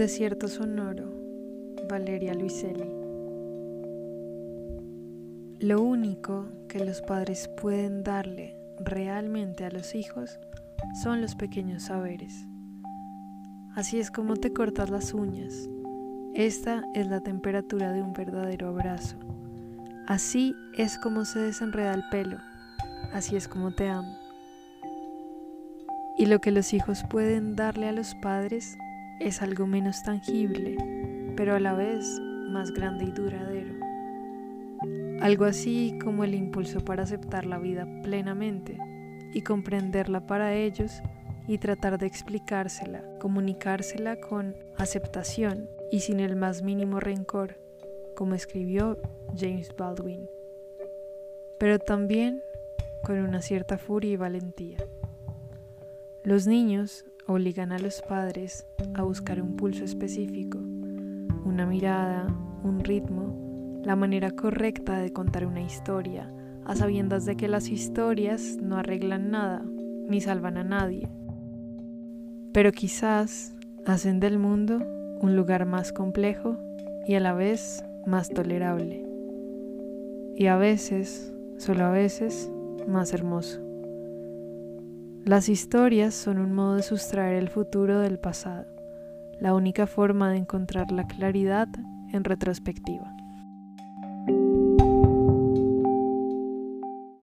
Desierto Sonoro, Valeria Luiselli. Lo único que los padres pueden darle realmente a los hijos son los pequeños saberes. Así es como te cortas las uñas. Esta es la temperatura de un verdadero abrazo. Así es como se desenreda el pelo. Así es como te amo. Y lo que los hijos pueden darle a los padres es algo menos tangible, pero a la vez más grande y duradero. Algo así como el impulso para aceptar la vida plenamente y comprenderla para ellos y tratar de explicársela, comunicársela con aceptación y sin el más mínimo rencor, como escribió James Baldwin, pero también con una cierta furia y valentía. Los niños obligan a los padres a buscar un pulso específico, una mirada, un ritmo, la manera correcta de contar una historia, a sabiendas de que las historias no arreglan nada ni salvan a nadie, pero quizás hacen del mundo un lugar más complejo y a la vez más tolerable, y a veces, solo a veces, más hermoso. Las historias son un modo de sustraer el futuro del pasado, la única forma de encontrar la claridad en retrospectiva.